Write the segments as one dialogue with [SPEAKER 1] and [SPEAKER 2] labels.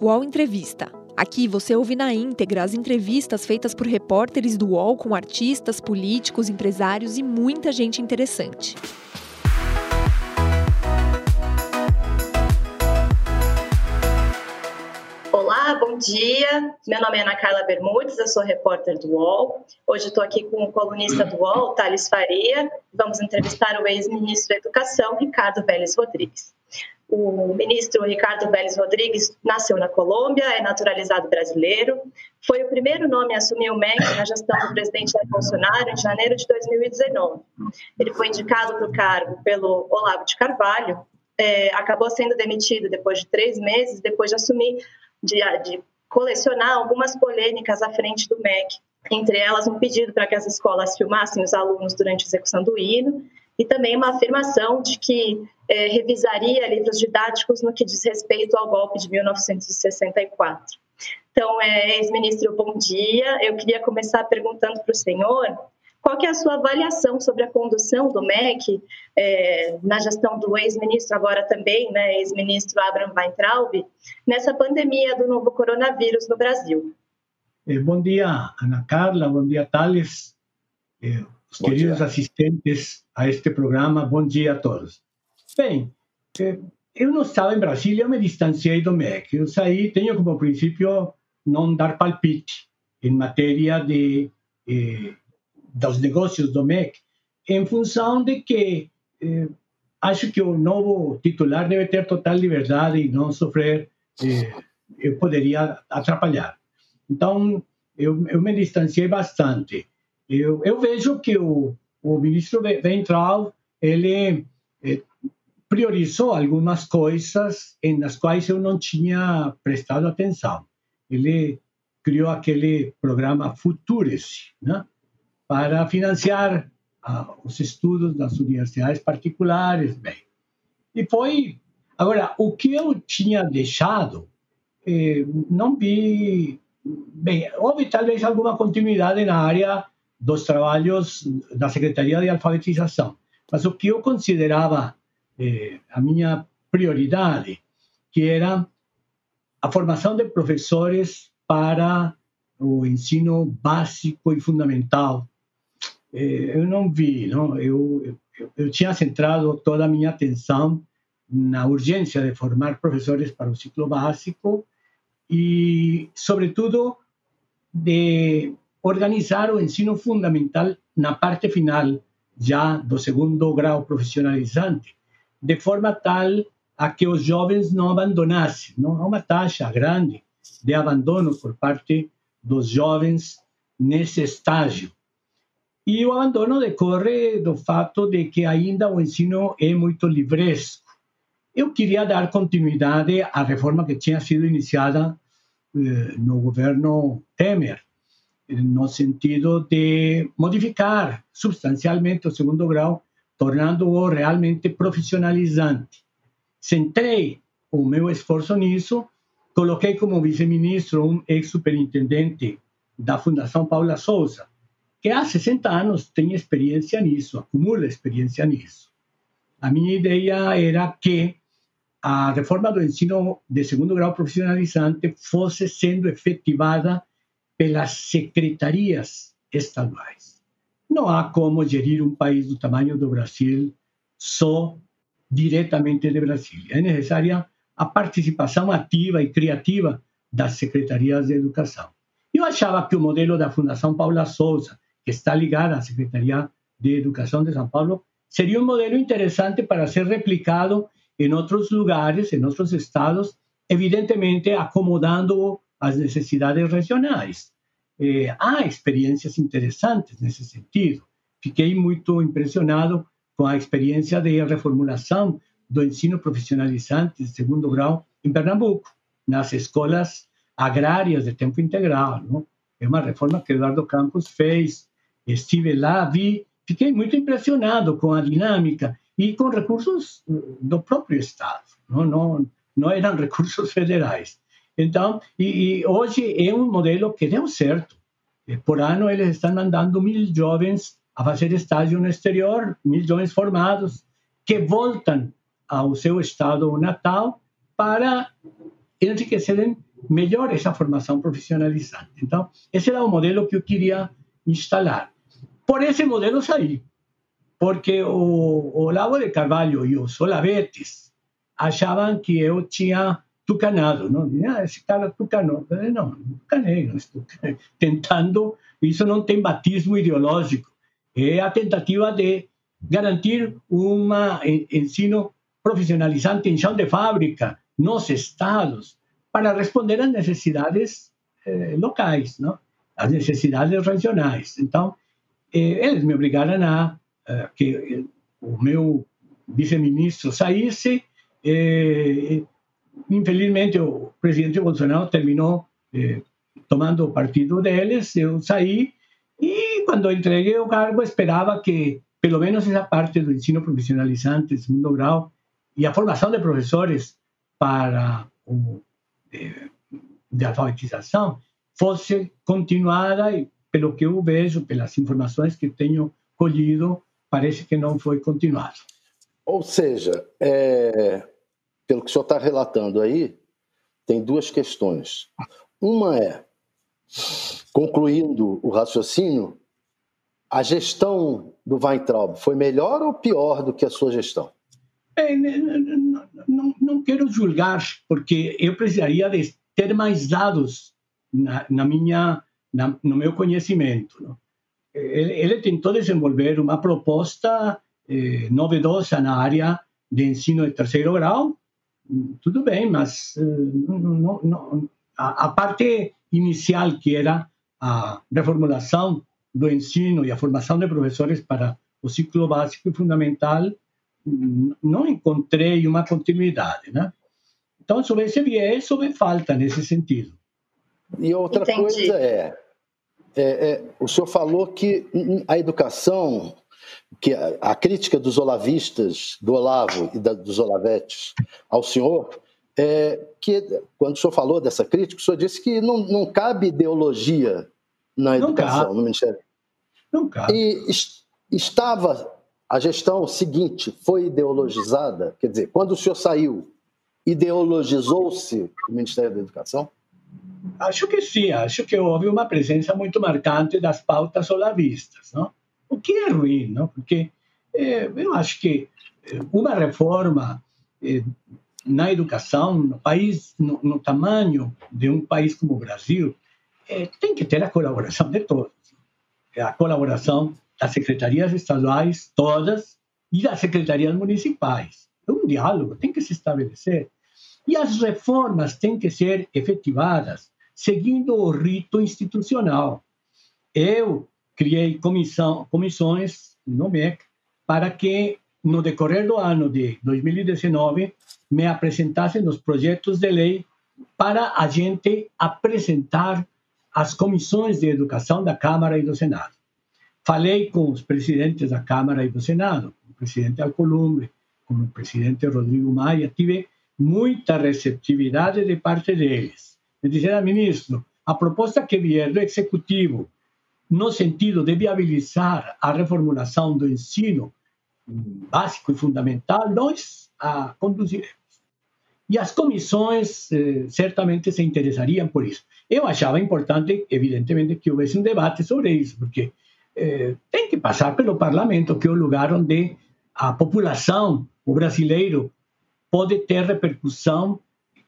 [SPEAKER 1] UOL Entrevista. Aqui você ouve na íntegra as entrevistas feitas por repórteres do UOL com artistas, políticos, empresários e muita gente interessante.
[SPEAKER 2] Olá, bom dia. Meu nome é Ana Carla Bermudes, eu sou repórter do UOL. Hoje estou aqui com o colunista do UOL, Thales Faria. Vamos entrevistar o ex-ministro da Educação, Ricardo Vélez Rodrigues. O ministro Ricardo Vélez Rodrigues nasceu na Colômbia, é naturalizado brasileiro, foi o primeiro nome a assumir o MEC na gestão do presidente Jair Bolsonaro em janeiro de 2019. Ele foi indicado para o cargo pelo Olavo de Carvalho, é, acabou sendo demitido depois de três meses, depois de assumir, de, de colecionar algumas polêmicas à frente do MEC, entre elas um pedido para que as escolas filmassem os alunos durante a execução do hino e também uma afirmação de que é, revisaria livros didáticos no que diz respeito ao golpe de 1964. Então, é, ex-ministro, bom dia. Eu queria começar perguntando para o senhor qual que é a sua avaliação sobre a condução do MEC é, na gestão do ex-ministro, agora também, né, ex-ministro Abraham Weintraub, nessa pandemia do novo coronavírus no Brasil?
[SPEAKER 3] Eh, bom dia, Ana Carla, bom dia, Thales. Os bom queridos dia. assistentes a este programa, bom dia a todos. Bem, eh, eu não estava em Brasília, eu me distanciei do MEC. Eu saí, tenho como princípio não dar palpite em matéria de, eh, dos negócios do MEC, em função de que eh, acho que o novo titular deve ter total liberdade e não sofrer, eh, eu poderia atrapalhar. Então, eu, eu me distanciei bastante. Eu, eu vejo que o, o ministro Ventral, ele eh, priorizou algumas coisas em nas quais eu não tinha prestado atenção. Ele criou aquele programa Futures, né, para financiar ah, os estudos das universidades particulares. Bem, e foi. Agora, o que eu tinha deixado, eh, não vi. Bem, houve talvez alguma continuidade na área dos trabalhos da Secretaria de Alfabetização. Mas o que eu considerava eh, a minha prioridade, que era a formação de professores para o ensino básico e fundamental. Eh, eu não vi, não? Eu, eu, eu tinha centrado toda a minha atenção na urgência de formar professores para o ciclo básico e, sobretudo, de organizar o ensino fundamental na parte final já do segundo grau profissionalizante, de forma tal a que os jovens não abandonassem. Não há uma taxa grande de abandono por parte dos jovens nesse estágio. E o abandono decorre do fato de que ainda o ensino é muito livresco. Eu queria dar continuidade à reforma que tinha sido iniciada eh, no governo Temer, no sentido de modificar substancialmente o segundo grau, tornando-o realmente profissionalizante. Centrei o meu esforço nisso, coloquei como vice-ministro um ex-superintendente da Fundação Paula Souza, que há 60 anos tem experiência nisso, acumula experiência nisso. A minha ideia era que a reforma do ensino de segundo grau profissionalizante fosse sendo efetivada pelas secretarias estaduais. Não há como gerir um país do tamanho do Brasil só diretamente de Brasília. É necessária a participação ativa e criativa das secretarias de educação. Eu achava que o modelo da Fundação Paula Souza, que está ligada à Secretaria de Educação de São Paulo, seria um modelo interessante para ser replicado em outros lugares, em outros estados, evidentemente acomodando as necessidades regionais. Eh, há experiências interessantes nesse sentido. Fiquei muito impressionado com a experiência de reformulação do ensino profissionalizante de segundo grau em Pernambuco, nas escolas agrárias de tempo integral. Não? É uma reforma que Eduardo Campos fez. Estive lá, vi, fiquei muito impressionado com a dinâmica e com recursos do próprio Estado. Não, não, não eram recursos federais. Então, e, e, hoje é um modelo que deu certo. Por ano, eles estão mandando mil jovens a fazer estágio no exterior, mil jovens formados, que voltam ao seu estado natal para enriquecerem melhor essa formação profissionalizante. Então, esse era o modelo que eu queria instalar. Por esse modelo saí, porque o Olavo de Carvalho e os Olavetes achavam que eu tinha tucanado, não? Ah, esse cara tucanou. Eu não, não tucanei, não tentando, isso não tem batismo ideológico, é a tentativa de garantir um ensino profissionalizante em chão de fábrica nos estados para responder às necessidades eh, locais, não? às necessidades regionais. Então, eh, eles me obrigaram a eh, que o meu vice-ministro saísse. Eh, infelizmente, o presidente Bolsonaro terminou eh, tomando partido deles. Eu saí e, quando entreguei o cargo, esperava que, pelo menos, essa parte do ensino profissionalizante, segundo grau, e a formação de professores para o de, de alfabetização fosse continuada e, pelo que eu vejo, pelas informações que tenho colhido, parece que não foi continuado.
[SPEAKER 4] Ou seja, é, pelo que o senhor está relatando aí, tem duas questões. Uma é, concluindo o raciocínio, a gestão do Weintraub foi melhor ou pior do que a sua gestão?
[SPEAKER 3] Bem, não, não quero julgar, porque eu precisaria de ter mais dados na, na minha, na, no meu conhecimento. Ele, ele, tentou desenvolver uma proposta eh, novedosa na área de ensino de terceiro grau, tudo bem, mas eh, não, não, a, a parte inicial, que era a reformulação do ensino e a formação de professores para o ciclo básico e fundamental, não encontrei uma continuidade, né? Então, sobre esse viés, houve falta nesse sentido.
[SPEAKER 4] E outra Entendi. coisa é, é, é, o senhor falou que a educação, que a, crítica dos olavistas, do Olavo e da, dos Olavetes ao senhor, é que quando o senhor falou dessa crítica, o senhor disse que não, não cabe ideologia na educação, no Ministério.
[SPEAKER 3] Não cabe.
[SPEAKER 4] E estava a gestão seguinte foi ideologizada? Quer dizer, quando o senhor saiu, ideologizou-se o Ministério da Educação?
[SPEAKER 3] Acho que sim, acho que houve uma presença muito marcante das pautas olavistas, não? O que é ruim, não? porque eh, eu acho que eh, uma reforma eh, na educação, no país, no, no, tamanho de um país como o Brasil, tem que ter a colaboração de todos. A colaboração das secretarias estaduais, todas, e das secretarias municipais. É um diálogo, tem que se estabelecer. E as reformas têm que ser efetivadas seguindo o rito institucional. Eu criei comissão, comissões no MEC para que, no decorrer do ano de 2019, me apresentassem os projetos de lei para a gente apresentar às comissões de educação da Câmara e do Senado. Falei com os presidentes da Câmara e do Senado, o presidente Alcolumbre, com o presidente Rodrigo Maia, tive muita receptividade de parte deles. Me disseram, ministro, a proposta que vier do Executivo, no sentido de viabilizar a reformulação do ensino básico e fundamental, nós a conduziremos. E as comissões eh, certamente se interessariam por isso. Eu achava importante, evidentemente, que houvesse um debate sobre isso, porque eh, tem que passar pelo parlamento, que é o lugar onde a população, o brasileiro, pode ter repercussão,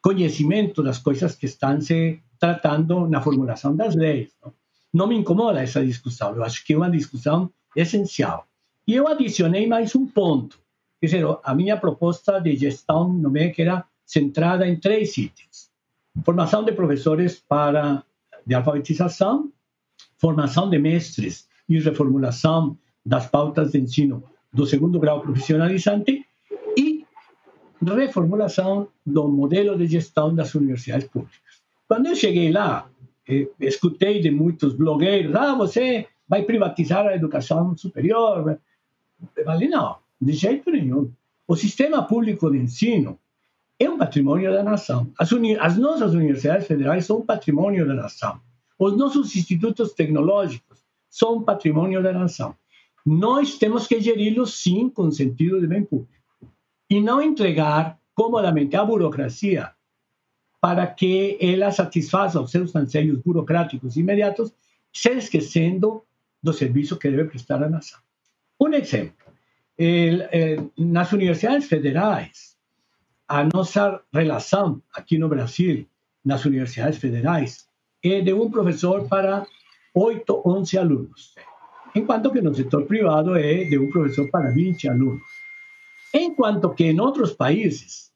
[SPEAKER 3] conhecimento das coisas que estão se tratando na formulação das leis. Não, não me incomoda essa discussão, eu acho que é uma discussão essencial. E eu adicionei mais um ponto, quer dizer, a minha proposta de gestão MEC era centrada em três itens. Formação de professores para de alfabetização, formação de mestres e reformulação das pautas de ensino do segundo grau profissionalizante e reformulação do modelo de gestão das universidades públicas. Quando eu cheguei lá, escutei de muitos blogueiros: ah, você vai privatizar a educação superior. Eu falei: não, de jeito nenhum. O sistema público de ensino é um patrimônio da nação. As, as nossas universidades federais são um patrimônio da nação. Os nossos institutos tecnológicos são patrimônio da nação. Nós temos que geri-los, sim, com sentido de bem público. E não entregar comodamente à burocracia para que ela satisfaça os seus anseios burocráticos imediatos, se esquecendo do serviço que deve prestar à nação. Um exemplo, nas universidades federais, a nossa relação aqui no Brasil, nas universidades federais, é de um professor para 8, 11 alunos, enquanto que no setor privado é de um professor para 20 alunos. Enquanto que em outros países,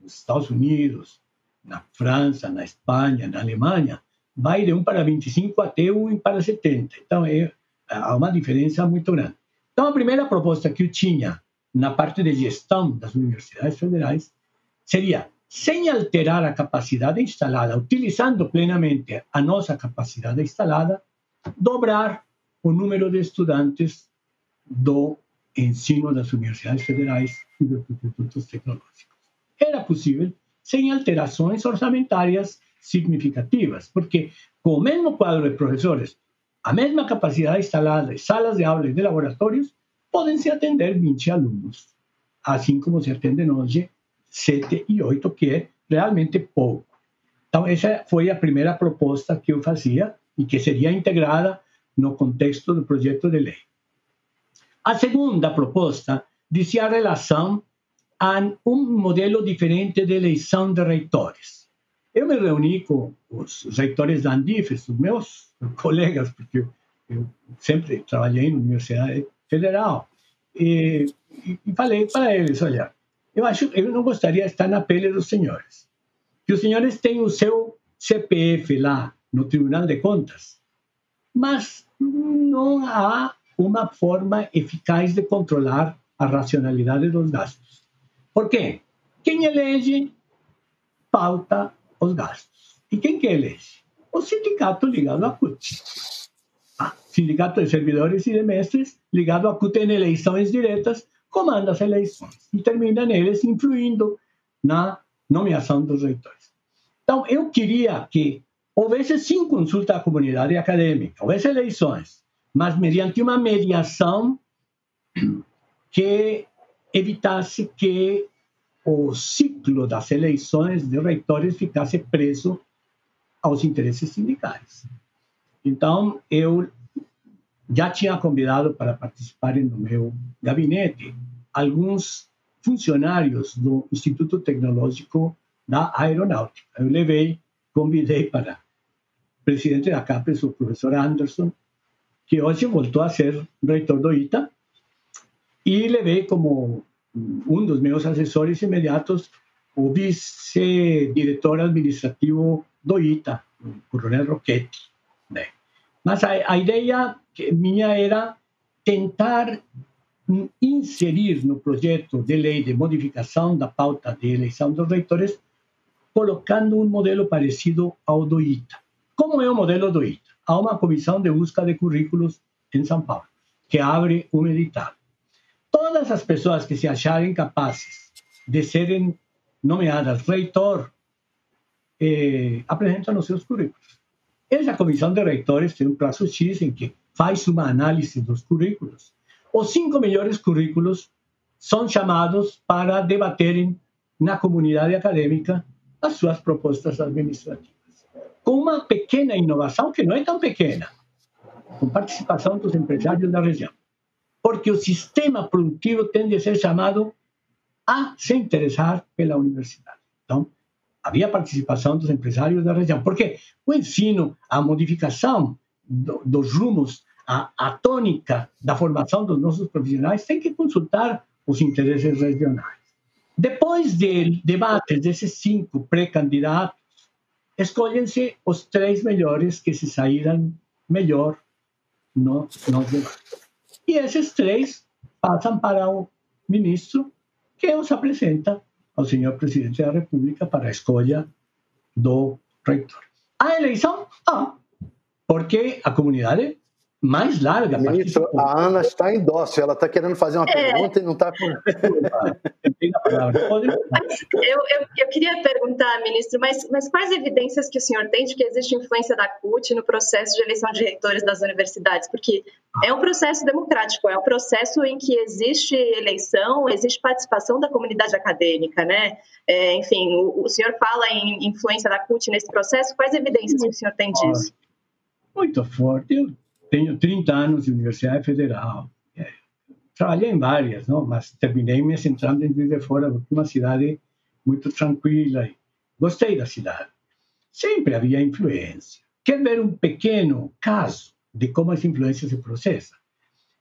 [SPEAKER 3] nos Estados Unidos, na França, na Espanha, na Alemanha, vai de um para 25 até um para 70. Então, é, há uma diferença muito grande. Então, a primeira proposta que eu tinha na parte de gestão das universidades federais seria, sem alterar a capacidade instalada, utilizando plenamente a nossa capacidade instalada, dobrar o número de estudantes do ensino das universidades federais e dos institutos tecnológicos. Era possível sem alterações orçamentárias significativas, porque com o mesmo quadro de professores, a mesma capacidade instalada de salas de aula e de laboratórios, podem-se atender 20 alunos, assim como se atendem hoje 7 e 8, que é realmente pouco. Então, essa foi a primeira proposta que eu fazia e que seria integrada no contexto do projeto de lei. A segunda proposta dizia a relação a um modelo diferente de eleição de reitores. Eu me reuni com os reitores da Andifes, os meus colegas, porque eu sempre trabalhei na Universidade Federal, e, e falei para eles, olha, eu acho, eu não gostaria de estar na pele dos senhores. Que os senhores têm o seu CPF lá no Tribunal de Contas, mas não há uma forma eficaz de controlar a racionalidade dos gastos. Por quê? Quem elege pauta os gastos. E quem que elege? O sindicato ligado à CUT. Ah, sindicato de Servidores e de Mestres ligado à CUT em eleições diretas comanda as eleições e termina neles influindo na nomeação dos reitores. Então, eu queria que houvesse sim consulta à comunidade acadêmica, houvesse eleições, mas mediante uma mediação que evitasse que o ciclo das eleições de reitores ficasse preso aos interesses sindicais. Então, eu já tinha convidado para participarem do meu gabinete alguns funcionários do Instituto Tecnológico da Aeronáutica. Eu levei, convidei para o presidente da CAPES, o professor Anderson, que hoje voltou a ser reitor do ITA, e levei como um dos meus assessores imediatos o vice-diretor administrativo do ITA, o coronel Roquetti. Né? Mas a, a ideia minha era tentar inserir no projeto de lei de modificação da pauta de eleição dos reitores, colocando um modelo parecido ao do ITA. Como é o modelo do ITA? Há uma comissão de busca de currículos em São Paulo, que abre um edital todas as pessoas que se acharem capazes de serem nomeadas reitor eh, apresentam os seus currículos. Essa comissão de reitores tem um prazo X em que faz uma análise dos currículos. Os cinco melhores currículos são chamados para debaterem na comunidade acadêmica as suas propostas administrativas. Com uma pequena inovação, que não é tão pequena, com participação dos empresários da região porque o sistema produtivo tende a ser chamado a se interessar pela universidade. Então, havia participação dos empresários da região, porque o ensino, a modificação do, dos rumos, a, a tônica da formação dos nossos profissionais tem que consultar os interesses regionais. Depois de debates desses cinco pré-candidatos, escolhem-se os três melhores que se saíram melhor no, nos debates. E esses três passam para o ministro, que os apresenta ao senhor presidente da República para a escolha do reitor. A eleição, ah, porque a comunidade mais larga.
[SPEAKER 4] Ministro, a Ana está em dócil, ela está querendo fazer uma é. pergunta e não está com.
[SPEAKER 2] eu, eu, eu, queria perguntar, ministro, mas, mas quais evidências que o senhor tem de que existe influência da CUT no processo de eleição de reitores das universidades? Porque é um processo democrático, é um processo em que existe eleição, existe participação da comunidade acadêmica, né? É, enfim, o, o senhor fala em influência da CUT nesse processo, quais evidências que o senhor tem disso?
[SPEAKER 3] Muito forte. Eu tenho 30 anos de Universidade Federal. É, trabalhei em várias, não? mas terminei me centrando em Juiz de Fora, porque é uma cidade muito tranquila. Gostei da cidade. Sempre havia influência. Quer ver um pequeno caso de como essa influência se processa?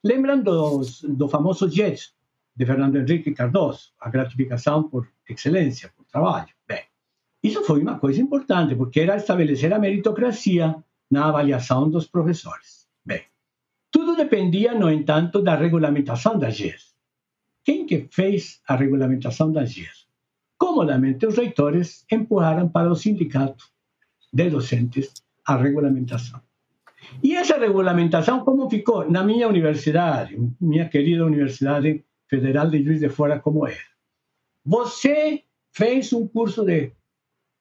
[SPEAKER 3] Lembrando do famoso JET de Fernando Henrique Cardoso, a gratificação por excelência, por trabalho. Bem, isso foi uma coisa importante, porque era estabelecer a meritocracia na avaliação dos professores. Tudo dependia, no entanto, da regulamentação da GES. Quem que fez a regulamentação da GES? Comodamente, os reitores empurraram para o sindicato de docentes a regulamentação. E essa regulamentação, como ficou na minha universidade, minha querida Universidade Federal de Juiz de Fora, como é? Você fez um curso de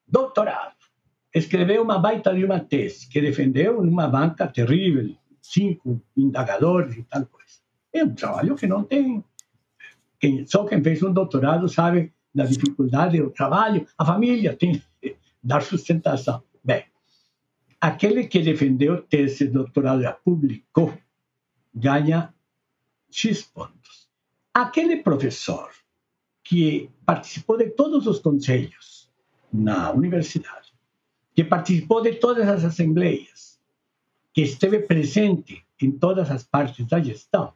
[SPEAKER 3] doutorado, escreveu uma baita de uma tese que defendeu numa banca terrível, cinco indagadores e tal coisa. É um trabalho que não tem. Quem, só quem fez um doutorado sabe da dificuldade do trabalho. A família tem que dar sustentação. Bem, aquele que defendeu tese doutorado a publicou ganha X pontos. Aquele professor que participou de todos os conselhos na universidade, que participou de todas as assembleias, que esteve presente em todas as partes da gestão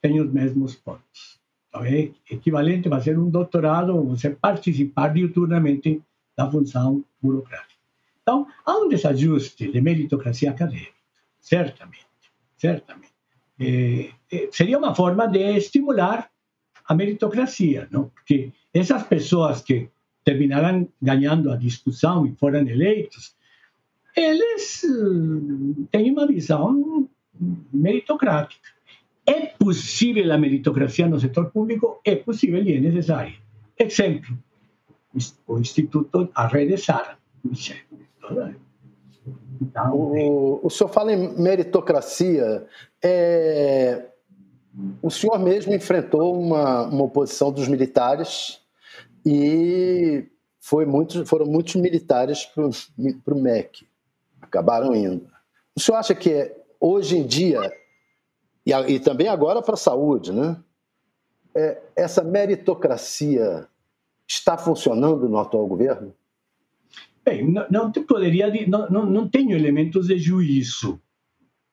[SPEAKER 3] tem os mesmos pontos. Então, é equivalente a fazer um doutorado você participar diuturnamente da função burocrática. Então, há um desajuste de meritocracia acadêmica, certamente, certamente. É, é, seria uma forma de estimular a meritocracia, não? porque essas pessoas que terminarão ganhando a discussão e foram eleitos eles têm uma visão meritocrática. É possível a meritocracia no setor público? É possível e é necessária. Exemplo, o Instituto, a rede Sara.
[SPEAKER 4] O, o senhor fala em meritocracia. É, o senhor mesmo enfrentou uma, uma oposição dos militares e foi muito, foram muitos militares para o MEC acabaram indo. O senhor acha que hoje em dia, e, e também agora para a saúde, né? É, essa meritocracia está funcionando no atual governo?
[SPEAKER 3] Bem, não, não poderia, não, não, não tenho elementos de juízo,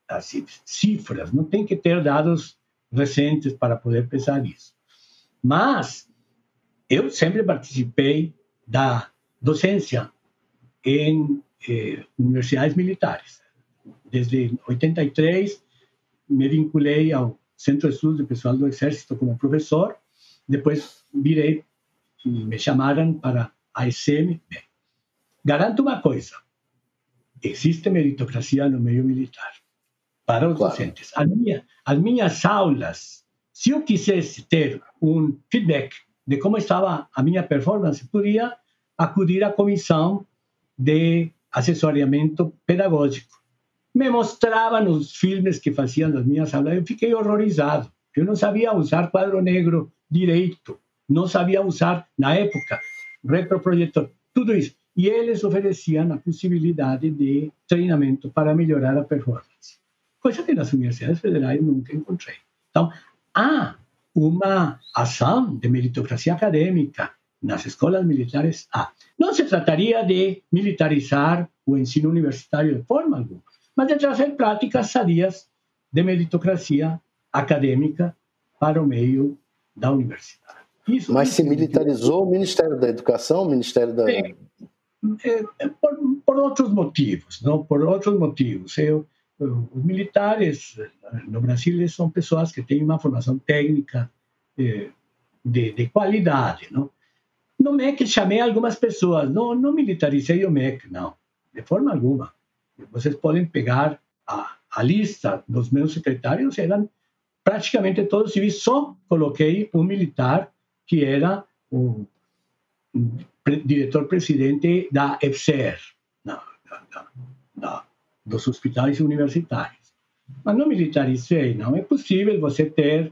[SPEAKER 3] assim, cifras, não tem que ter dados recentes para poder pensar isso. Mas eu sempre participei da docência em eh, universidades militares. Desde 83 me vinculei ao Centro de Estudos do Pessoal do Exército como professor, depois virei, me chamaram para a. Bem, garanto uma coisa, existe meritocracia no meio militar para os claro. docentes. As minhas aulas, se eu quisesse ter um feedback de como estava a minha performance, podia acudir à comissão de assessoramento pedagógico. Me mostravam os filmes que faziam das minhas aulas. Eu fiquei horrorizado. Eu não sabia usar quadro negro direito, não sabia usar, na época, retroprojetor, tudo isso. E eles ofereciam a possibilidade de treinamento para melhorar a performance. Coisa que nas universidades federais nunca encontrei. Então, há uma ação de meritocracia acadêmica nas escolas militares há. Não se trataria de militarizar o ensino universitário de forma alguma, mas de trazer práticas sadias de meritocracia acadêmica para o meio da universidade.
[SPEAKER 4] Isso mas se militarizou o Ministério da Educação, o Ministério da... É,
[SPEAKER 3] é, por, por, outros motivos, não? Por outros motivos. Eu, os militares no Brasil são pessoas que têm uma formação técnica de, de, de qualidade, não? No MEC chamei algumas pessoas, não, não militarizei o MEC, não, de forma alguma. Vocês podem pegar a, a lista dos meus secretários eram praticamente todos civis, só coloquei um militar que era o diretor-presidente da EFSER, da, da, da, dos hospitais universitários. Mas não militarizei, não é possível você ter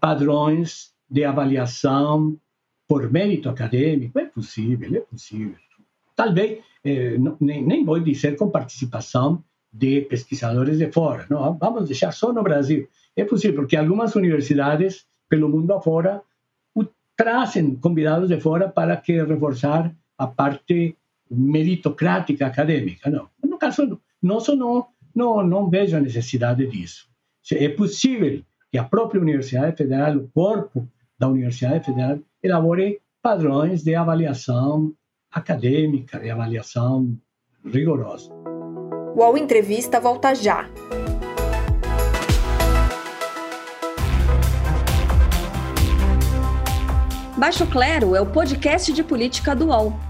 [SPEAKER 3] padrões de avaliação por mérito acadêmico, é possível, é possível. Talvez, eh, nem, nem vou dizer com participação de pesquisadores de fora, não, vamos deixar só no Brasil. É possível, porque algumas universidades pelo mundo afora trazem convidados de fora para que reforçar a parte meritocrática acadêmica. Não, no caso nosso não, não, não vejo a necessidade disso. É possível que a própria Universidade Federal, o corpo da Universidade Federal, elabore padrões de avaliação acadêmica, de avaliação rigorosa.
[SPEAKER 1] O UOL Entrevista volta já. Baixo Clero é o podcast de política do UOL.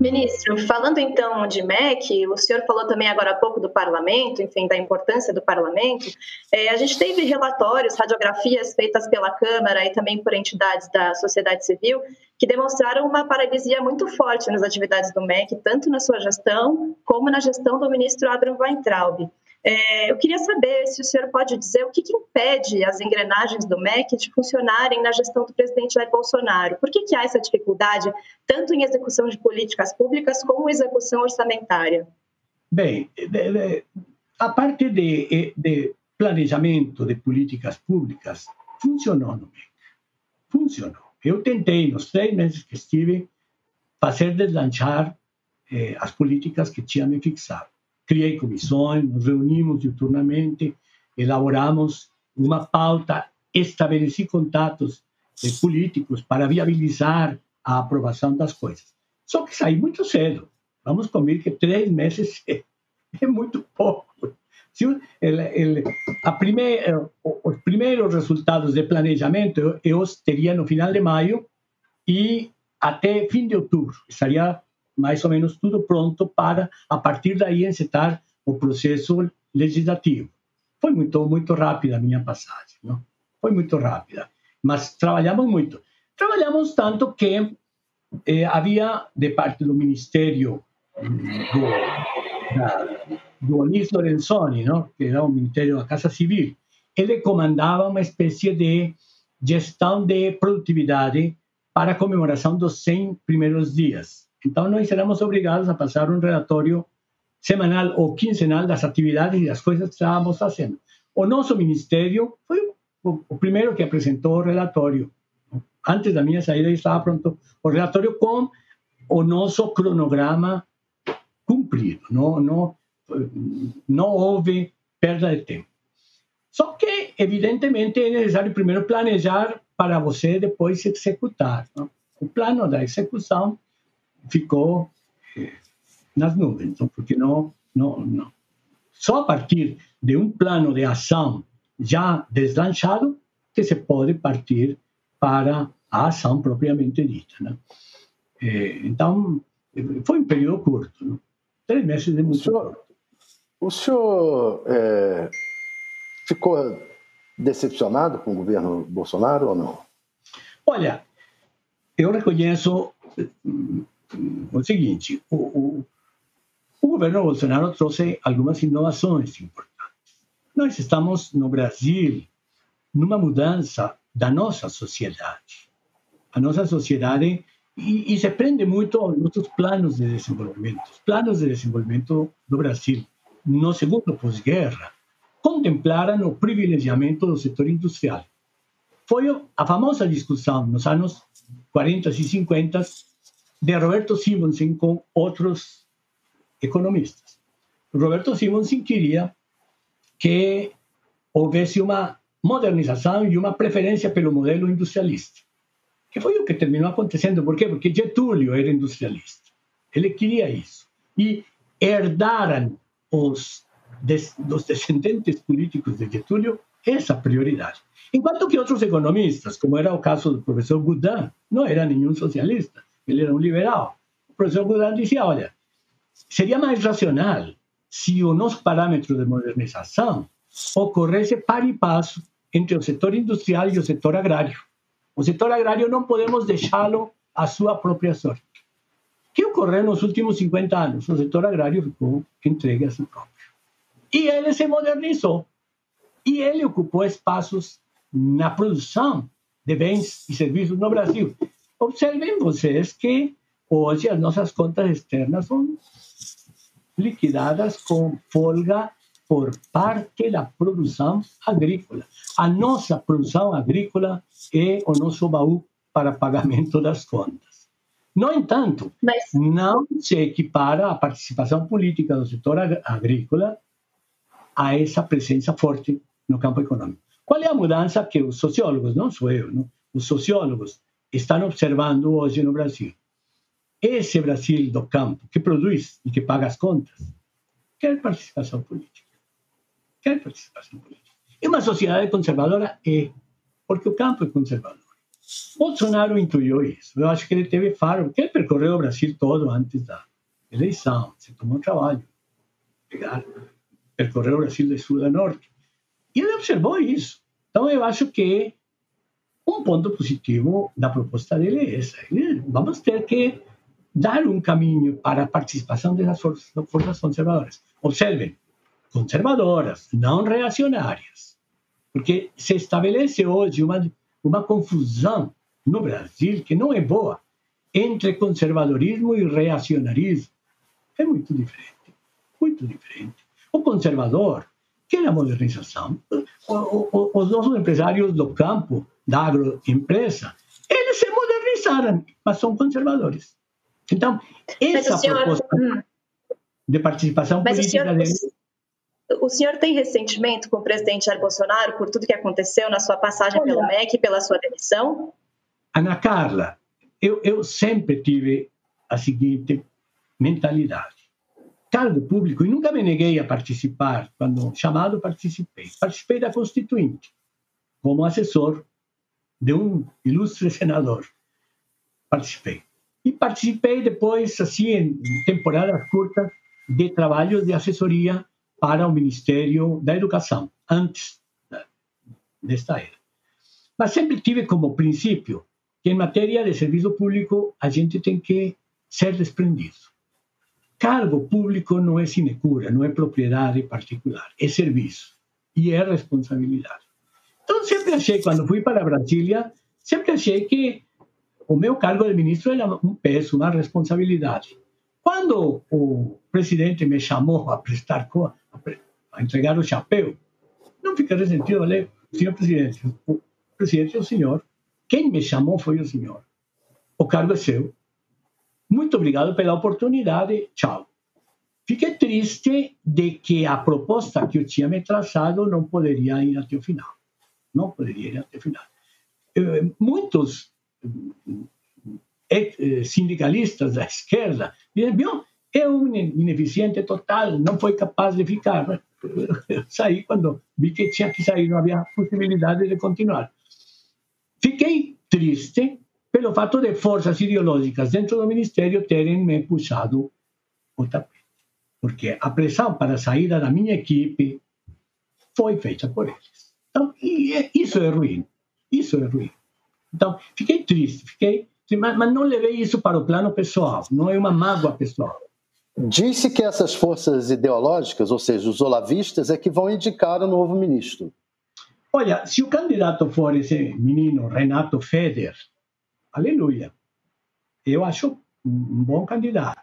[SPEAKER 2] Ministro, falando então de MEC, o senhor falou também agora há pouco do parlamento, enfim, da importância do parlamento. É, a gente teve relatórios, radiografias feitas pela Câmara e também por entidades da sociedade civil que demonstraram uma paralisia muito forte nas atividades do MEC, tanto na sua gestão como na gestão do ministro Abraham Weintraub. É, eu queria saber se o senhor pode dizer o que, que, impede as engrenagens do MEC de funcionarem na gestão do presidente Jair Bolsonaro. Por que, que há essa dificuldade, tanto em execução de políticas públicas como em execução orçamentária?
[SPEAKER 3] Bem, a parte de, de planejamento de políticas públicas funcionou no MEC. Funcionou. Eu tentei, nos três meses que estive, fazer deslanchar eh, as políticas que tinha me fixado criei comissões, nos reunimos diuturnamente, elaboramos uma pauta, estabeleci contatos eh, políticos para viabilizar a aprovação das coisas. Só que saí muito cedo. Vamos comigo que três meses é, é muito pouco. Se el, el, a primeir, os primeiros resultados de planejamento eu, eu teria no final de maio e até fim de outubro. Estaria mais ou menos tudo pronto para, a partir daí, encetar o processo legislativo. Foi muito, muito rápida a minha passagem, não? foi muito rápida, mas trabalhamos muito. Trabalhamos tanto que eh, havia, de parte do Ministério do, da, do Onis Lorenzoni, não? que era o Ministério da Casa Civil, ele comandava uma espécie de gestão de produtividade para a comemoração dos 100 primeiros dias. Então, nós seremos obrigados a passar um relatório semanal ou quinzenal das atividades e das coisas que estávamos fazendo. O nosso ministério foi o primeiro que apresentou o relatório. Antes da minha saída estava pronto o relatório com o nosso cronograma cumprido. Não, não, não houve perda de tempo. Só que, evidentemente, é necessário primeiro planejar para você depois executar. Não? Plano da execução ficou nas nuvens, porque não, não, não. Só a partir de um plano de ação já deslanchado que se pode partir para a ação propriamente dita. Né? É, então, foi um período curto, né? três meses de muito o senhor, curto.
[SPEAKER 4] O senhor é, ficou decepcionado com o governo Bolsonaro ou não?
[SPEAKER 3] Olha, eu reconheço o seguinte, o, o, o governo Bolsonaro trouxe algumas inovações importantes. Nós estamos no Brasil numa mudança da nossa sociedade. A nossa sociedade e, e, se prende muito aos nossos planos de desenvolvimento. Os planos de desenvolvimento do Brasil no segundo pós-guerra contemplaram o privilegiamento do setor industrial. Foi a famosa discussão nos anos 40 e 50 de Roberto Simonsen com outros economistas. Roberto Simonsen queria que houvesse uma modernização e uma preferência pelo modelo industrialista, que foi o que terminou acontecendo. Por quê? Porque Getúlio era industrialista. Ele queria isso. E herdaram os, des, os descendentes políticos de Getúlio essa prioridade. Enquanto que outros economistas, como era o caso do professor Goudin, não era nenhum socialista, ele era um liberal. O professor Goudin dizia, olha, seria mais racional se o nosso parâmetro de modernização ocorresse para e passo entre o setor industrial e o setor agrário. O setor agrário não podemos deixá-lo à sua própria sorte. O que ocorreu nos últimos 50 anos? O setor agrário ficou entregue a si próprio. E ele se modernizou. E ele ocupou espaços na produção de bens e serviços no Brasil. Observem vocês que hoje as nossas contas externas são liquidadas com folga por parte da produção agrícola. A nossa produção agrícola é o nosso baú para pagamento das contas. No entanto, Mas... não se equipara a participação política do setor agrícola a essa presença forte no campo econômico. Qual é a mudança que os sociólogos, não sou eu, não? os sociólogos estão observando hoje no Brasil? Esse Brasil do campo, que produz e que paga as contas, quer participação política quer participação política. E uma sociedade conservadora é, porque o campo é conservador. Bolsonaro intuiu isso. Eu acho que ele teve faro, porque ele percorreu o Brasil todo antes da eleição, se tomou trabalho, pegar, percorrer o Brasil de sul a norte. E ele observou isso. Então, eu acho que um ponto positivo da proposta dele é essa. Vamos ter que dar um caminho para a participação dessas forças conservadoras. Observem, conservadoras, não reacionárias. Porque se estabelece hoje uma, uma confusão no Brasil que não é boa entre conservadorismo e reacionarismo. É muito diferente, muito diferente. O conservador quer a modernização. Os nossos empresários do campo, da agroempresa, eles se modernizaram, mas são conservadores. Então, essa senhor... proposta hum. de participação mas política senhor...
[SPEAKER 2] o senhor tem ressentimento com o presidente Jair Bolsonaro por tudo que aconteceu na sua passagem Olha, pelo MEC e pela sua demissão?
[SPEAKER 3] Ana Carla, eu, eu sempre tive a seguinte mentalidade. Cargo público, e nunca me neguei a participar, quando chamado, participei. Participei da Constituinte, como assessor de um ilustre senador. Participei. E participei depois, assim, em temporadas curtas, de trabalhos de assessoria para o Ministério da Educação, antes desta era. Mas sempre tive como princípio que, em matéria de serviço público, a gente tem que ser desprendido. Cargo público não é sinecura, não é propriedade particular, é serviço e é responsabilidade. Então, sempre achei, quando fui para Brasília, sempre achei que o meu cargo de ministro era um peso, uma responsabilidade. Quando o presidente me chamou a prestar a entregar o chapéu, não fica ressentido, falei, senhor presidente, o presidente o senhor, quem me chamou foi o senhor. O cargo é seu. Muito obrigado pela oportunidade, tchau. Fiquei triste de que a proposta que eu tinha me traçado não poderia ir até o final. Não poderia ir até o final. Eh, muitos eh, sindicalistas da esquerda dizem, é um ineficiente total, não foi capaz de ficar. Eu saí quando vi que tinha que sair, não havia possibilidade de continuar. Fiquei triste pelo fato de forças ideológicas dentro do Ministério terem me puxado o tapete. Porque a pressão para a saída da minha equipe foi feita por eles. Então, isso é ruim. Isso é ruim. Então, fiquei triste, fiquei, mas, mas não levei isso para o plano pessoal, não é uma mágoa pessoal.
[SPEAKER 4] Disse que essas forças ideológicas, ou seja, os olavistas, é que vão indicar o novo ministro.
[SPEAKER 3] Olha, se o candidato for esse menino Renato Feder, aleluia. Eu acho um bom candidato.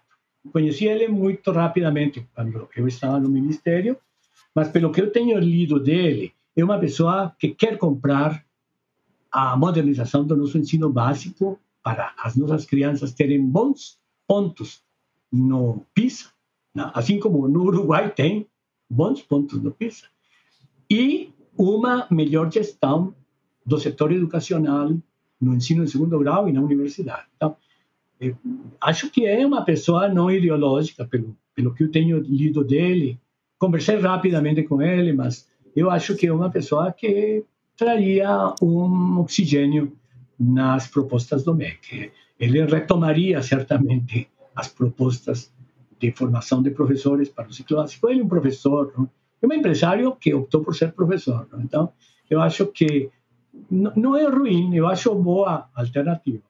[SPEAKER 3] Conheci ele muito rapidamente quando eu estava no ministério Mas pelo que eu tenho lido dele, é uma pessoa que quer comprar a modernização do nosso ensino básico para as nossas crianças terem bons pontos no PISA, né? assim como no Uruguai tem bons pontos no PISA, e uma melhor gestão do setor educacional no ensino de segundo grau e na universidade. Então, acho que é uma pessoa não ideológica, pelo, pelo que eu tenho lido dele. Conversei rapidamente com ele, mas eu acho que é uma pessoa que traria um oxigênio nas propostas do MEC. Ele retomaria certamente as propostas de formação de professores para o ciclo básico. Ele é um professor, é um empresário que optou por ser professor. Então, eu acho que não é ruim, eu acho boa alternativa.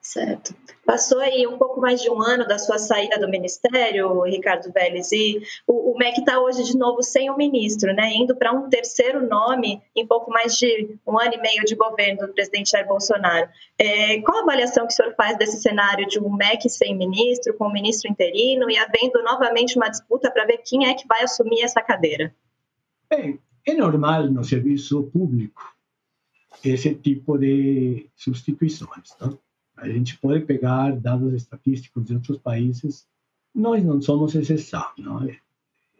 [SPEAKER 2] Certo. Passou aí um pouco mais de um ano da sua saída do ministério, Ricardo Vélez, e o, o MEC está hoje de novo sem o ministro, né? Indo para um terceiro nome em pouco mais de um ano e meio de governo do presidente Jair Bolsonaro. É, qual a avaliação que o senhor faz desse cenário de um MEC sem ministro, com um ministro interino e havendo novamente uma disputa para ver quem é que vai assumir essa cadeira?
[SPEAKER 3] Bem, é normal no serviço público esse tipo de substituições, não? A gente pode pegar dados estatísticos de outros países, nós não somos exceção. Não? É,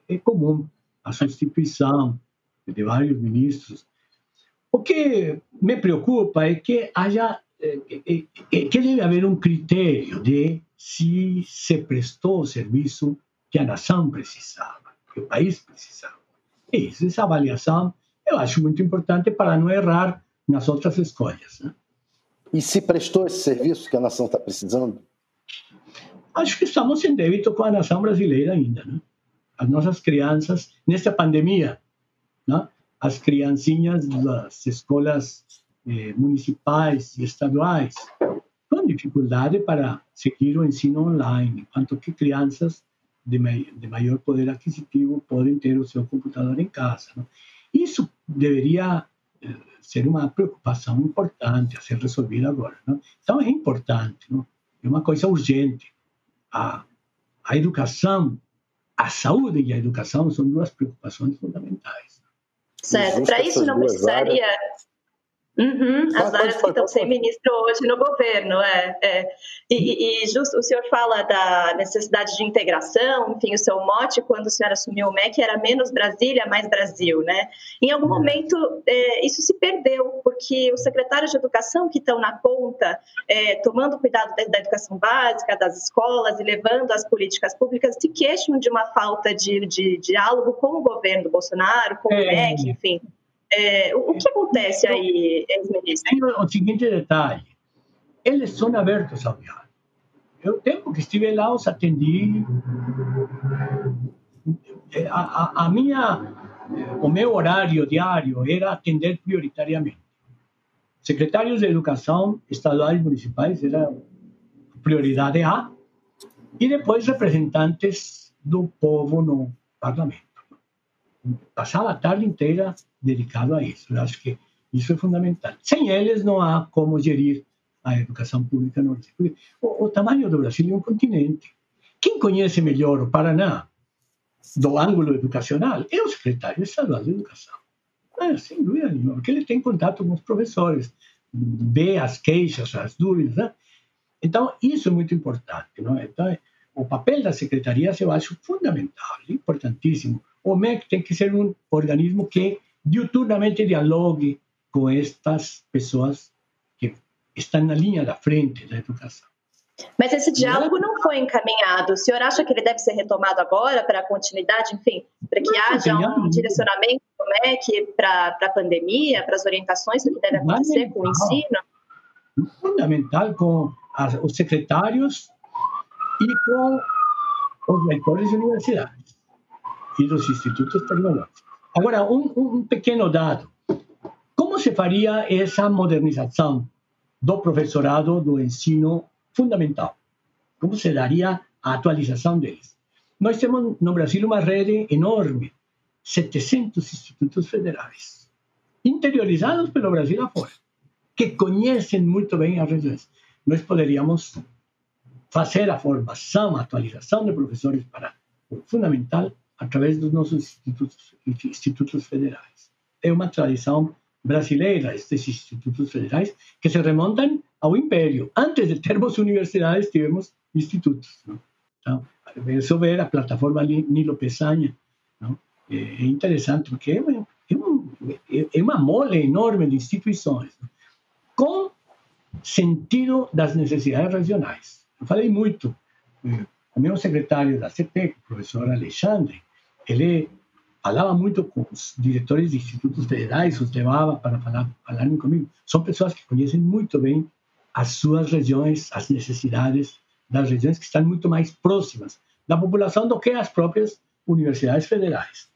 [SPEAKER 3] é comum a substituição de vários ministros. O que me preocupa é que haja é, é, é, que deve haver um critério de se se prestou o serviço que a nação precisava, que o país precisava. Isso, essa avaliação eu acho muito importante para não errar nas outras escolhas. Né?
[SPEAKER 4] E se prestou esse serviço que a nação está precisando?
[SPEAKER 3] Acho que estamos em débito com a nação brasileira ainda. Né? As nossas crianças, nesta pandemia, né? as criancinhas das escolas eh, municipais e estaduais, com dificuldade para seguir o ensino online, enquanto que crianças de, de maior poder aquisitivo podem ter o seu computador em casa. Né? Isso deveria ser uma preocupação importante a ser resolvida agora. Não? Então, é importante, não? é uma coisa urgente. A, a educação, a saúde e a educação são duas preocupações fundamentais.
[SPEAKER 2] Certo, para isso não precisaria. Áreas Uhum, as áreas que estão sem ministro hoje no governo, é. é. E, e, justo o senhor fala da necessidade de integração, enfim, o seu mote quando o senhor assumiu o MEC era menos Brasília, mais Brasil, né? Em algum uhum. momento é, isso se perdeu, porque os secretários de educação que estão na ponta, é, tomando cuidado da, da, educação básica, das escolas e levando as políticas públicas, se queixam de uma falta de, de diálogo com o governo do Bolsonaro, com o MEC, enfim. É, o que acontece aí, ex-ministro? Tem
[SPEAKER 3] o seguinte detalhe: eles são abertos ao diálogo. Eu, tempo que estive lá, os atendi. A, a, a minha, o meu horário diário era atender prioritariamente. Secretários de Educação estaduais e municipais era prioridade A, e depois representantes do povo no parlamento passava a tarde inteira dedicado a isso. Eu acho que isso é fundamental. Sem eles, não há como gerir a educação pública no Brasil. O, o tamanho do Brasil é um continente. Quem conhece melhor o Paraná do ângulo educacional é o secretário estadual de Educação. É, sem dúvida nenhuma, porque ele tem contato com os professores, vê as queixas, as dúvidas. Né? Então, isso é muito importante. Não? Então, o papel das secretarias eu acho fundamental, importantíssimo o MEC tem que ser um organismo que diuturnamente dialogue com estas pessoas que estão na linha da frente da educação.
[SPEAKER 2] Mas esse diálogo não foi encaminhado. O senhor acha que ele deve ser retomado agora para a continuidade, enfim, para que não, haja um direcionamento do MEC para a pandemia, para as orientações do que deve acontecer com o ensino?
[SPEAKER 3] Fundamental com as, os secretários e com os reitores de universidades e dos institutos tecnológicos. Agora, um, um pequeno dado. Como se faria essa modernização do professorado do ensino fundamental? Como se daria a atualização deles? Nós temos no Brasil uma rede enorme, 700 institutos federais, interiorizados pelo Brasil afora, que conhecem muito bem as regiões. Nós poderíamos fazer a formação, a atualização de professores para o fundamental através dos nossos institutos, institutos federais. É uma tradição brasileira, estes institutos federais, que se remontam ao Império. Antes de termos universidades, tivemos institutos. Não? Então, isso ver a plataforma Nilo Peçanha. Não? É interessante, porque é, é, é uma mole enorme de instituições, não? com sentido das necessidades regionais. Eu falei muito eh, o meu secretário da CP, o professor Alexandre, ele falava muito com os diretores de institutos federais, os levava para falar, falarem comigo. São pessoas que conhecem muito bem as suas regiões, as necessidades das regiões que estão muito mais próximas da população do que as próprias universidades federais.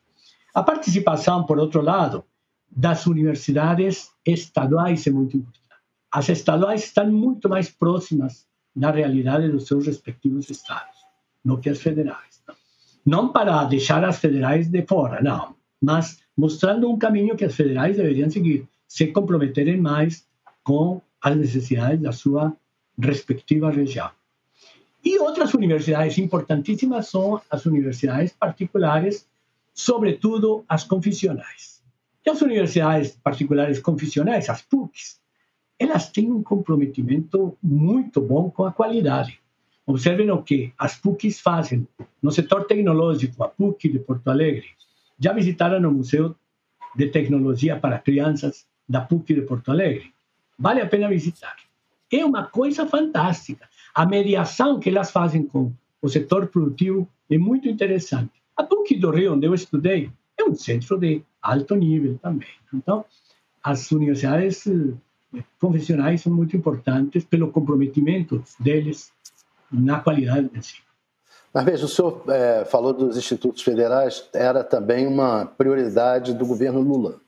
[SPEAKER 3] A participação, por outro lado, das universidades estaduais é muito importante. As estaduais estão muito mais próximas da realidade dos seus respectivos estados, do que as federais. Não para deixar as federais de fora, não, mas mostrando um caminho que as federais deveriam seguir, se comprometerem mais com as necessidades da sua respectiva região. E outras universidades importantíssimas são as universidades particulares, sobretudo as confissionais. E as universidades particulares confissionais, as PUCs, elas têm um comprometimento muito bom com a qualidade. Observem o que as PUCs fazem. No setor tecnológico, a PUC de Porto Alegre, já visitaram o Museu de Tecnologia para Crianças da PUC de Porto Alegre? Vale a pena visitar. É uma coisa fantástica. A mediação que elas fazem com o setor produtivo é muito interessante. A PUC do Rio, onde eu estudei, é um centro de alto nível também. Então, as universidades eh, convencionais são muito importantes pelo comprometimento deles na qualidade do ensino.
[SPEAKER 4] Mas veja, o senhor é, falou dos institutos federais, era também uma prioridade do governo Lula.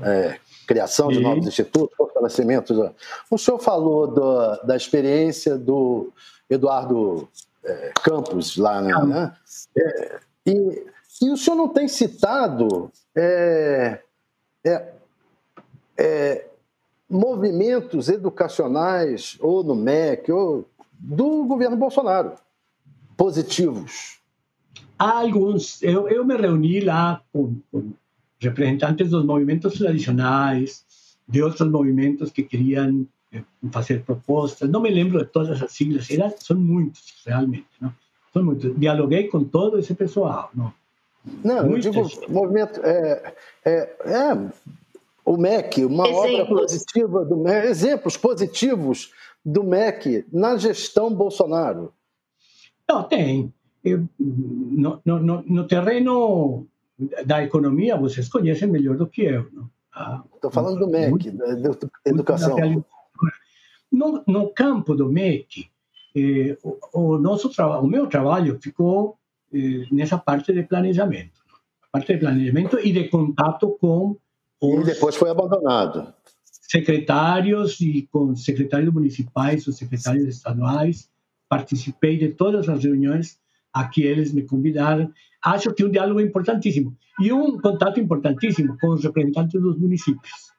[SPEAKER 4] É, criação de novos institutos, fortalecimento. O senhor falou do, da experiência do Eduardo é, Campos lá, né? É, e, e, o senhor não tem citado é, é, movimentos educacionais, ou no MEC, ou do governo Bolsonaro, positivos.
[SPEAKER 3] Há alguns. Eu, eu me reuni lá com, com representantes dos movimentos tradicionais, de outros movimentos que queriam eh, fazer propostas. Não me lembro de todas as siglas, eram, são muitos, realmente. Não? São muitos. Dialoguei com todo esse pessoal. Não,
[SPEAKER 4] não eu digo movimento. É, é, é, o MEC, uma exemplos. obra positiva do MEC, exemplos positivos do MEC na gestão Bolsonaro.
[SPEAKER 3] Não, tem. No, no, no terreno da economia, vocês conhecem melhor do que eu.
[SPEAKER 4] Estou falando do MEC, da educação.
[SPEAKER 3] No, no, campo do MEC, eh, o, o, nosso o meu trabalho ficou eh, nessa parte de planejamento. Parte de planejamento e de contato com
[SPEAKER 4] os... E depois foi abandonado.
[SPEAKER 3] Secretários e com secretários municipais, os secretários estaduais. Participei de todas as reuniões a que eles me convidaram. Acho que um diálogo importantíssimo e um contato importantíssimo com os representantes dos municípios.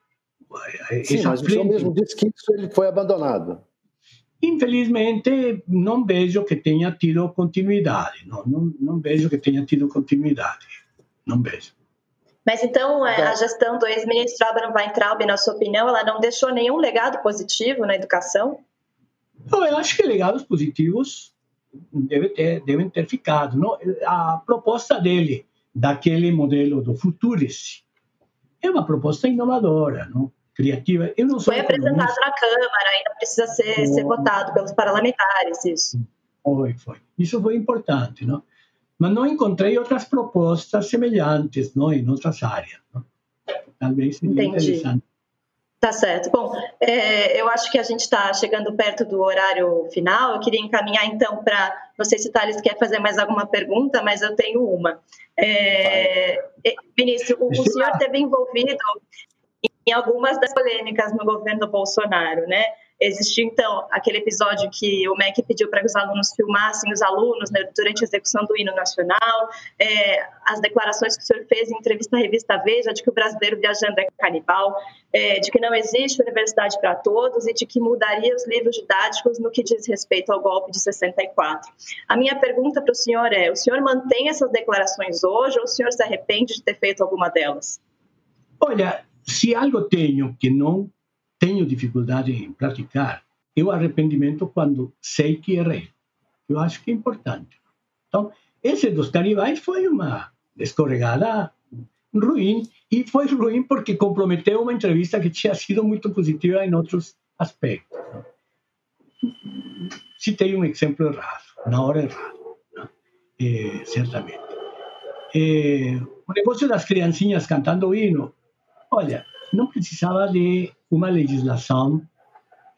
[SPEAKER 4] Sim, Essa mas frente... o senhor mesmo disse que isso ele foi abandonado.
[SPEAKER 3] Infelizmente, não vejo que tenha tido continuidade. Não, não, não vejo que tenha tido continuidade. Não vejo.
[SPEAKER 2] Mas então, é, a gestão do ex-ministro Abraham Weintraub, na sua opinião, ela não deixou nenhum legado positivo na educação?
[SPEAKER 3] Eu acho que legados positivos deve ter, devem ter ficado. Não? A proposta dele, daquele modelo do Futurice, é uma proposta inovadora, não? criativa. Eu não
[SPEAKER 2] sou Foi apresentado na Câmara, ainda precisa ser, ser votado pelos parlamentares, isso.
[SPEAKER 3] Foi, foi. Isso foi importante, não? Mas não encontrei outras propostas semelhantes, não, em outras áreas. Não? Talvez seria Entendi. interessante
[SPEAKER 2] Tá certo. Bom, é, eu acho que a gente está chegando perto do horário final. Eu queria encaminhar então para. Não sei se o Thales quer fazer mais alguma pergunta, mas eu tenho uma. É, Vinícius, o, o senhor esteve envolvido em algumas das polêmicas no governo Bolsonaro, né? Existiu, então, aquele episódio que o MEC pediu para que os alunos filmassem os alunos né, durante a execução do hino nacional, é, as declarações que o senhor fez em entrevista à revista Veja de que o brasileiro viajando é canibal, é, de que não existe universidade para todos e de que mudaria os livros didáticos no que diz respeito ao golpe de 64. A minha pergunta para o senhor é: o senhor mantém essas declarações hoje ou o senhor se arrepende de ter feito alguma delas?
[SPEAKER 3] Olha, se algo tenho que não tenho dificuldade em praticar é o arrependimento quando sei que errei. Eu acho que é importante. Então, esse dos canibais foi uma escorregada ruim e foi ruim porque comprometeu uma entrevista que tinha sido muito positiva em outros aspectos. Citei um exemplo errado, na hora errada, né? é, certamente. É, o negócio das criancinhas cantando hino, olha, não precisava de uma legislação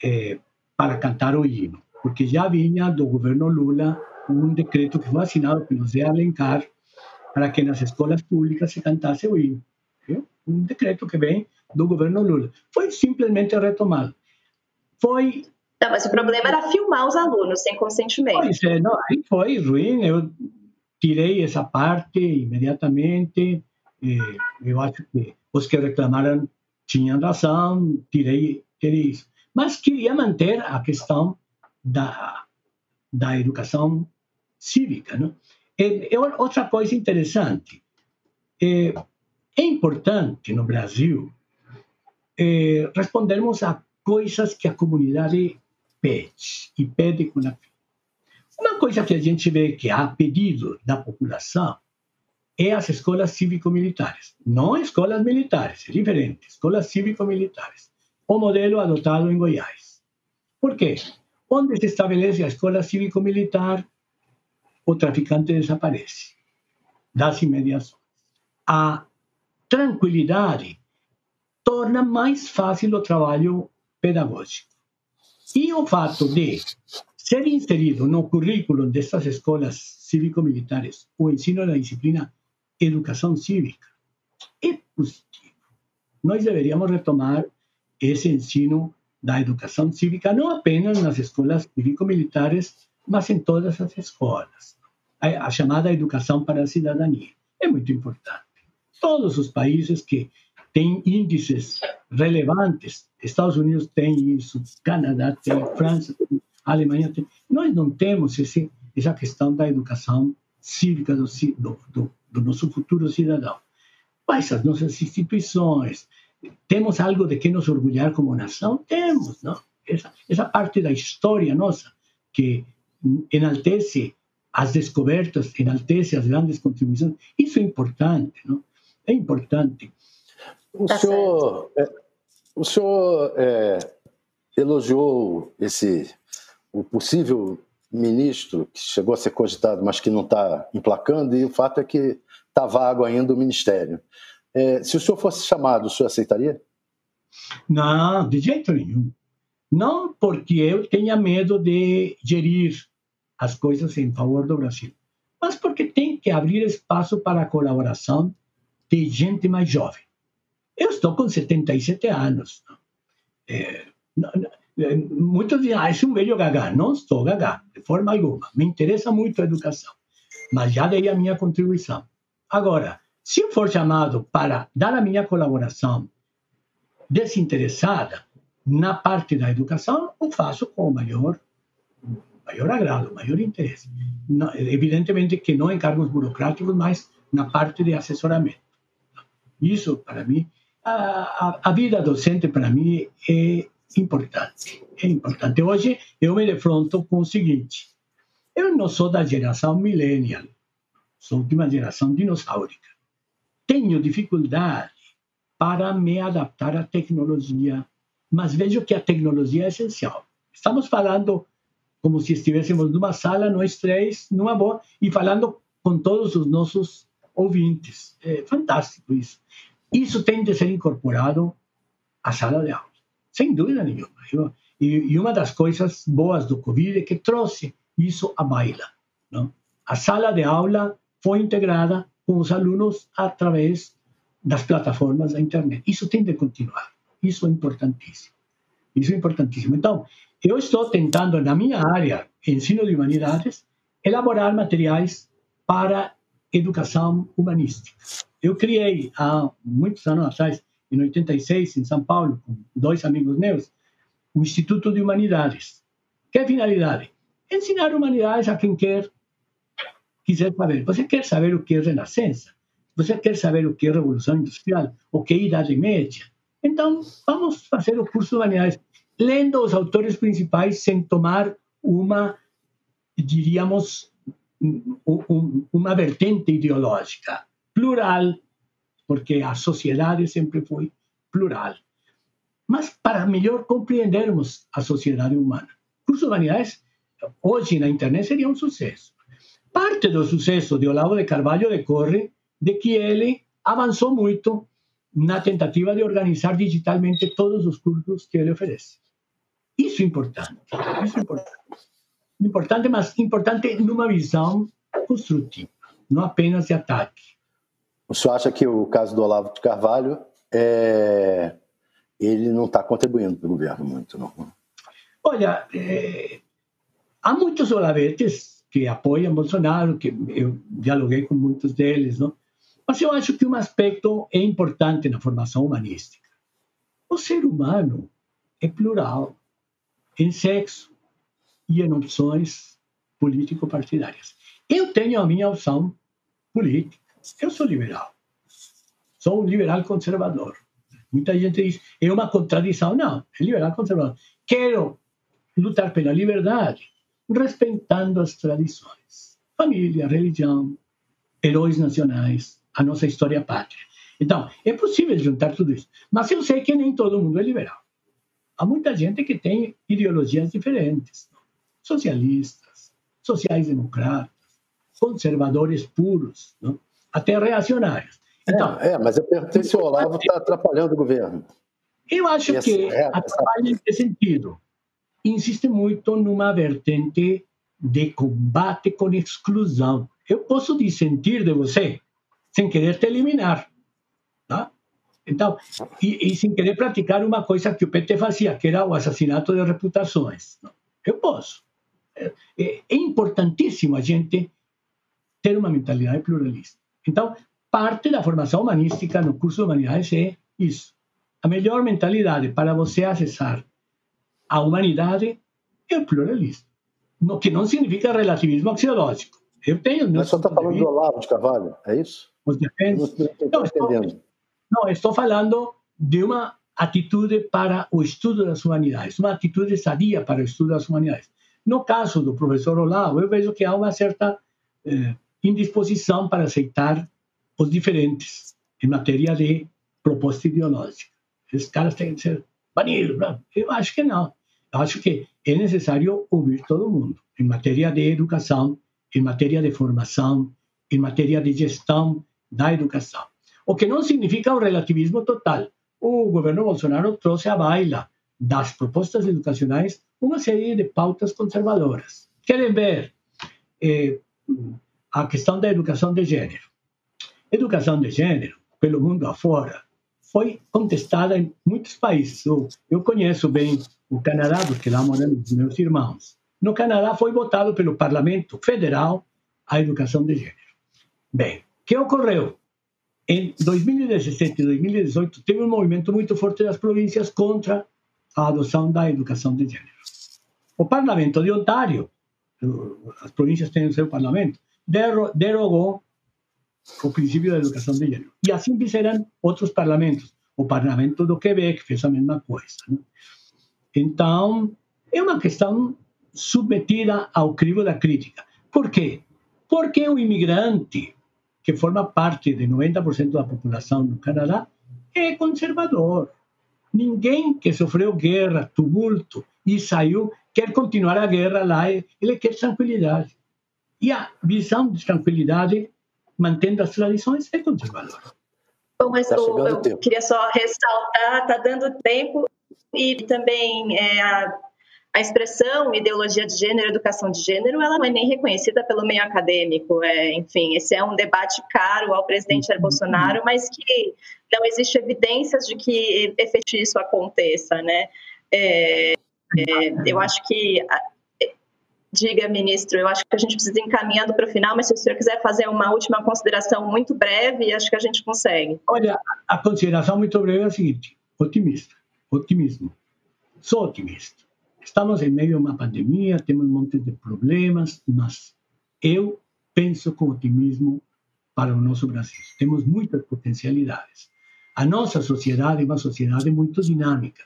[SPEAKER 3] eh, para cantar o hino, porque já vinha do governo Lula um decreto que foi assinado pelo Zé Alencar para que nas escolas públicas se cantasse o hino. Um decreto que vem do governo Lula. Foi simplesmente retomado. Foi.
[SPEAKER 2] Não, mas o problema era filmar os alunos sem consentimento.
[SPEAKER 3] Pois é, não, aí foi ruim. Eu tirei essa parte imediatamente. eu acho que os que reclamaram tinham razão, tirei, tirei isso. Mas queria manter a questão da, da educação cívica. Não? E, e outra coisa interessante, é, é importante no Brasil é, respondermos a coisas que a comunidade pede, e pede com a Uma coisa que a gente vê que há pedido da população é as escolas cívico-militares. Não escolas militares, é diferente. Escolas cívico-militares. O modelo adotado em Goiás. Por quê? Onde se estabelece a escola cívico-militar, o traficante desaparece das imediações. A tranquilidade torna mais fácil o trabalho pedagógico. E o fato de ser inserido no currículo dessas escolas cívico-militares o ensino da disciplina educação cívica. É positivo. Nós deveríamos retomar esse ensino da educação cívica, não apenas nas escolas cívico-militares, mas em todas as escolas. A, chamada educação para a cidadania é muito importante. Todos os países que têm índices relevantes, Estados Unidos tem isso, Canadá tem, França tem, Alemanha tem. Nós não temos esse, essa questão da educação cívica do, do, do nosso futuro cidadão. Mas as nossas instituições, temos algo de que nos orgulhar como nação? Temos, não? Essa, essa parte da história nossa que enaltece as descobertas, enaltece as grandes contribuições. Isso é importante, não? É importante.
[SPEAKER 4] O tá senhor, é, o senhor é, elogiou esse o possível ministro que chegou a ser cogitado, mas que não está emplacando, e o fato é que está vago ainda o ministério. É, se o senhor fosse chamado, o senhor aceitaria?
[SPEAKER 3] Não, de jeito nenhum. Não porque eu tenha medo de gerir as coisas em favor do Brasil, mas porque tem que abrir espaço para a colaboração de gente mais jovem. Eu estou com 77 anos. É, não, muitos dizem, ah, é um velho gagá. Não estou gagá, de forma alguma. Me interessa muito a educação, mas já dei a minha contribuição. Agora, se eu for chamado para dar a minha colaboração desinteressada na parte da educação, o faço com o maior, maior agrado, maior interesse. Não, evidentemente que não em cargos burocráticos, mas na parte de assessoramento. Isso, para mim, a, a vida docente, para mim, é importante. É importante. Hoje eu me defronto com o seguinte: eu não sou da geração millennial, sou de uma geração dinossáurica. Tenho dificuldade para me adaptar à tecnologia, mas vejo que a tecnologia é essencial. Estamos falando como se estivéssemos numa sala, nós três, numa boa, e falando com todos os nossos ouvintes. É fantástico isso. Isso tem de ser incorporado à sala de aula sem dúvida nenhuma. E, e uma das coisas boas do Covid é que trouxe isso à baila. Não? A sala de aula foi integrada com os alunos através das plataformas da internet. Isso tem de continuar. Isso é importantíssimo. Isso é importantíssimo. Então, eu estou tentando, na minha área, ensino de humanidades, elaborar materiais para educação humanística. Eu criei, há muitos anos atrás, em 86, em São Paulo, com dois amigos meus, o Instituto de Humanidades. Que finalidade? Ensinar humanidades a quem quer quiser saber. Você quer saber o que é Renascença? Você quer saber o que é Revolução Industrial? O que é Idade Média? Então, vamos fazer o curso de humanidades lendo os autores principais sem tomar uma, diríamos, uma vertente ideológica plural, porque a sociedade sempre foi plural. Mas para melhor compreendermos a sociedade humana. O curso de humanidades, hoje na internet, seria um sucesso. Parte do sucesso de Olavo de Carvalho decorre de que ele avançou muito na tentativa de organizar digitalmente todos os cursos que ele oferece. Isso é importante. Isso é importante. Importante, mas importante numa visão construtiva, não apenas de ataque.
[SPEAKER 4] O senhor acha que o caso do Olavo de Carvalho é... ele não está contribuindo para o governo muito, não?
[SPEAKER 3] Olha, é... há muitos olavetes que apoiam Bolsonaro, que eu dialoguei com muitos deles, não? Mas eu acho que um aspecto é importante na formação humanística. O ser humano é plural em sexo e em opções político-partidárias. Eu tenho a minha opção política. Eu sou liberal. Sou um liberal conservador. Muita gente diz, é uma contradição. Não, é liberal conservador. Quero lutar pela liberdade, respeitando as tradições. Família, religião, heróis nacionais, a nossa história pátria. Então, é possível juntar tudo isso. Mas eu sei que nem todo mundo é liberal há muita gente que tem ideologias diferentes, socialistas, sociais-democratas, conservadores puros, não? Até reacionários.
[SPEAKER 4] Então, é, é, mas eu perguntei se o Olavo está atrapalhando o governo.
[SPEAKER 3] Eu acho essa, que é, atrapalha essa... nesse sentido. Insiste muito numa vertente de combate com exclusão. Eu posso dissentir de você sem querer te eliminar. Tá? Então, e, e, sem querer praticar uma coisa que o PT fazia, que era o assassinato de reputações. Eu posso. É, é, é importantíssimo a gente ter uma mentalidade pluralista. Então, parte da formação humanística no curso de humanidades é isso. A melhor mentalidade para você acessar a humanidade é o pluralismo. O que não significa relativismo axiológico. Eu tenho.
[SPEAKER 4] Mas só está falando do Olavo de Carvalho, é isso?
[SPEAKER 3] Os defensores. Não, estou. Não, estou falando de uma atitude para o estudo das humanidades, uma atitude sadia para o estudo das humanidades. No caso do professor Olavo, eu vejo que há uma certa eh, indisposição para aceitar os diferentes em matéria de proposta ideológica. Esses caras têm que ser banidos. Eu acho que não. Eu acho que é necessário ouvir todo mundo em matéria de educação, em matéria de formação, em matéria de gestão da educação. O que não significa o relativismo total. O governo Bolsonaro trouxe à baila das propostas educacionais uma série de pautas conservadoras. Querem ver eh, a questão da educação de gênero. Educação de gênero, pelo mundo afora, foi contestada em muitos países. Eu, conheço bem o Canadá, porque lá moram meus irmãos. No Canadá foi votado pelo Parlamento Federal a educação de gênero. Bem, o que ocorreu? Em 2017 e 2018, teve um movimento muito forte das províncias contra a adoção da educação de gênero. O Parlamento de Ontário, as províncias têm o seu parlamento, derogou o princípio da educação de gênero. E assim fizeram outros parlamentos. O Parlamento do Quebec fez a mesma coisa. Né? Então, é uma questão submetida ao crivo da crítica. Por quê? Porque o imigrante que forma parte de 90% da população no Canadá, é conservador. Ninguém que sofreu guerra, tumulto e saiu quer continuar a guerra lá, ele quer tranquilidade. E a visão de tranquilidade, mantendo as tradições, é conservadora.
[SPEAKER 2] Bom, mas tá eu queria só ressaltar, está dando tempo e também é, a a expressão ideologia de gênero, educação de gênero, ela não é nem reconhecida pelo meio acadêmico. É, enfim, esse é um debate caro ao presidente Jair Bolsonaro, mas que não existe evidências de que efetivamente isso aconteça, né? É, é, eu acho que Diga, ministro, eu acho que a gente precisa ir encaminhando para o final, mas se o senhor quiser fazer uma última consideração muito breve, acho que a gente consegue.
[SPEAKER 3] Olha, a consideração muito breve é a seguinte: otimista, otimismo. Sou otimista. Estamos em meio a uma pandemia, temos um monte de problemas, mas eu penso com otimismo para o nosso Brasil. Temos muitas potencialidades. A nossa sociedade é uma sociedade muito dinâmica.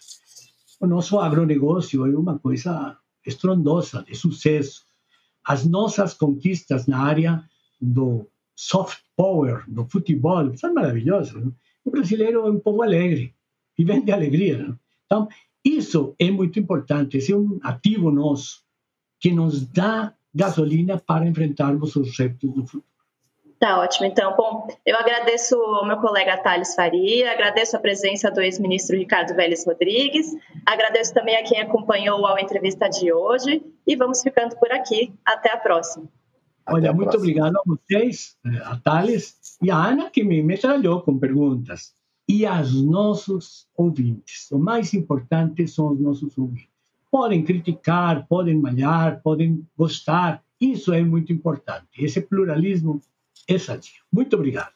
[SPEAKER 3] O nosso agronegócio é uma coisa estrondosa, de sucesso. As nossas conquistas na área do soft power, do futebol, são maravilhosas. Não? O brasileiro é um povo alegre vem de alegria. Não? Então, isso é muito importante, esse é um ativo nosso que nos dá gasolina para enfrentarmos os retos do futuro.
[SPEAKER 2] Tá ótimo. Então, bom, eu agradeço ao meu colega Thales Faria, agradeço a presença do ex-ministro Ricardo Vélez Rodrigues, agradeço também a quem acompanhou a entrevista de hoje e vamos ficando por aqui. Até a próxima.
[SPEAKER 3] Olha, a muito próxima. obrigado a vocês, eh, a Thales e a Ana, que me metralhou com perguntas. E aos nossos ouvintes. O mais importante são os nossos ouvintes. Podem criticar, podem malhar, podem gostar. Isso é muito importante. Esse pluralismo essa Muito obrigado.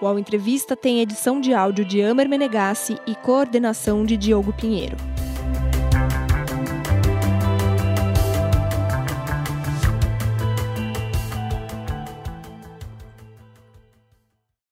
[SPEAKER 5] O Ao Entrevista tem edição de áudio de Amer Menegassi e coordenação de Diogo Pinheiro.